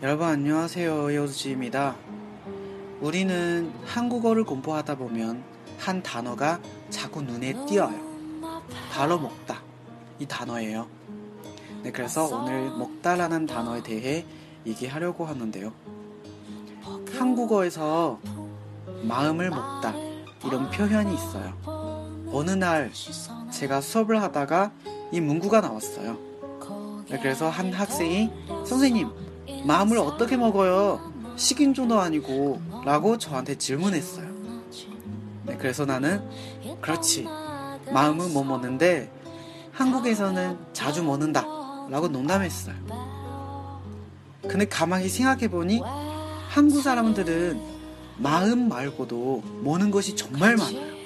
여러분 안녕하세요. 여우지입니다. 우리는 한국어를 공부하다 보면 한 단어가 자꾸 눈에 띄어요. 바로 먹다. 이 단어예요. 네, 그래서 오늘 먹다라는 단어에 대해 얘기하려고 하는데요. 한국어에서 마음을 먹다 이런 표현이 있어요. 어느 날 제가 수업을 하다가 이 문구가 나왔어요. 네, 그래서 한 학생이 선생님 마음을 어떻게 먹어요? 식인종도 아니고 라고 저한테 질문했어요. 네, 그래서 나는 그렇지 마음은 못 먹는데 한국에서는 자주 먹는다 라고 농담했어요. 근데 가만히 생각해보니 한국 사람들은 마음 말고도 먹는 것이 정말 많아요.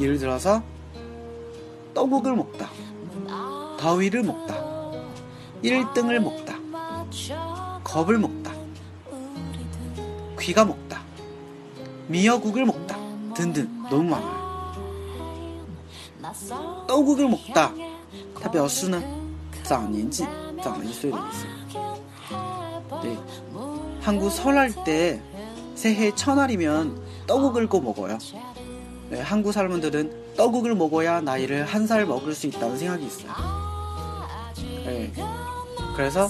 예를 들어서 떡국을 먹다, 더위를 먹다, 1등을 먹다, 겁을 먹다, 귀가 먹다, 미역국을 먹다 등등 너무 많아요. 떡국을 먹다, 它表示呢长年纪，长了一岁的意思。 네. 한국 설날 때 새해 첫날이면 떡국을 꼭 먹어요. 네, 한국 사람들은 떡국을 먹어야 나이를 한 살 먹을 수 있다는 생각이 있어요. 네. 그래서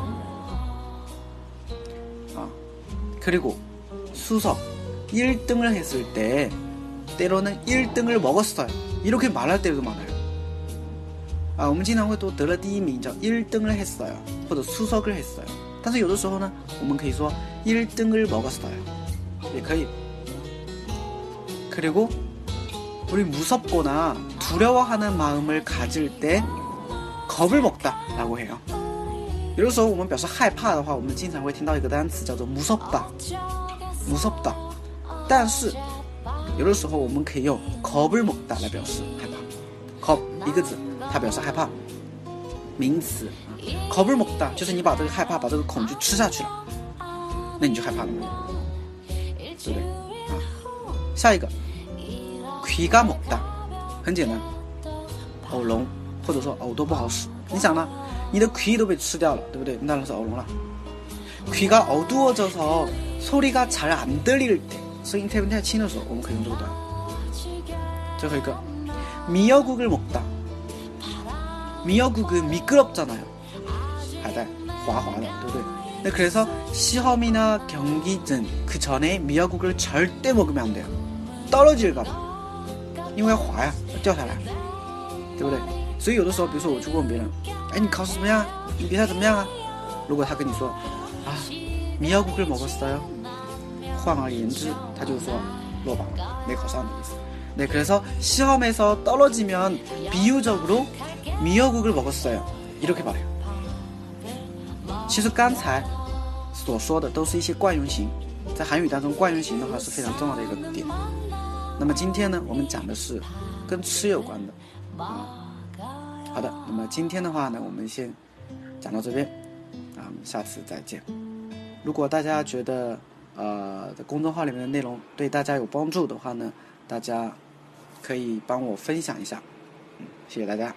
그리고 수석 1등을 했을 때 때로는 1등을 먹었어요. 이렇게 말할 때도 많아요. 아, 我们经常会都得了第一名叫 1등을 했어요. 或者 수석을 했어요. 但是有的时候呢，我们可以说 1등을 먹었어요. 也可以. 그리고 우리 무섭거나 두려워하는 마음을 가질 때 겁을 먹다라고 해요. 有的时候我们表示害怕的话，我们经常会听到一个单词叫做 musobda musobda 但是有的时候我们可以用 cobra mokda 来表示害怕，“co” 一个字，它表示害怕。名词，cobra mokda 就是你把这个害怕，把这个恐惧吃下去了，那你就害怕了，对不对？啊，下一个，kiga mokda 很简单，耳聋或者说耳朵不好使，你想呢？你的귀도被吃掉了，对不对？那是耳聋了。귀가 어두워져서 소리가 잘 안 들릴 때, 声音特别太轻的时候，我们可以用这个短。最后一个 미역국을 먹다. 미역국은 미끄럽잖아요. 바다 화화다, 对不对? 네, 그래서 시험이나 경기등 그 전에 미역국을 절대 먹으면 안 돼요. 떨어질까봐. 因为滑呀，掉下来，对不对？所以有的时候，比如说我去问别人， 哎，你考试怎么样？你比他怎么样啊？如果他跟你说啊，미역국을 먹었어요. 换而言之，他就说落榜了，没考上的意思。 네, 그래서 시험에서 떨어지면 비유적으로 미역국을 먹었어요. 이렇게 말해요. 其实刚才所说的都是一些惯用型。在韩语当中，惯用型的话是非常重要的一个点。那么今天呢，我们讲的是跟吃有关的。啊， 好的，那么今天的话呢，我们先讲到这边。啊，我们下次再见。如果大家觉得呃在公众号里面的内容对大家有帮助的话呢，大家可以帮我分享一下。嗯谢谢大家。